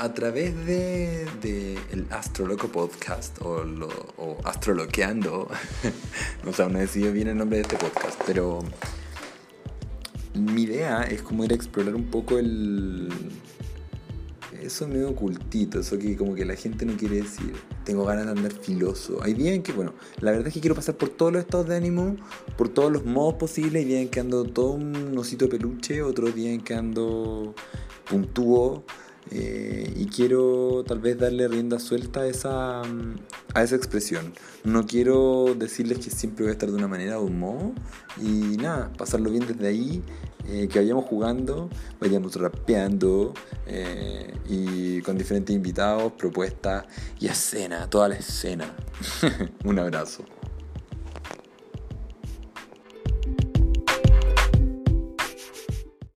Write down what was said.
a través de, el Astroloco Podcast o, lo, Astroloqueando, o sea, no he decidido bien el nombre de este podcast, pero mi idea es como ir a explorar un poco el... Eso medio ocultito, eso que como que la gente no quiere decir. Tengo ganas de andar filoso. Hay días en que, bueno, la verdad es que quiero pasar por todos los estados de ánimo, por todos los modos posibles. Hay días en que ando todo un osito de peluche, otros días en que ando puntúo. Eh, y quiero tal vez darle rienda suelta a esa, a esa expresión. No quiero decirles que siempre voy a estar de una manera o un modo. Y nada, pasarlo bien desde ahí, eh, que vayamos jugando, vayamos rapeando eh, y con diferentes invitados, propuestas y escena, toda la escena. un abrazo.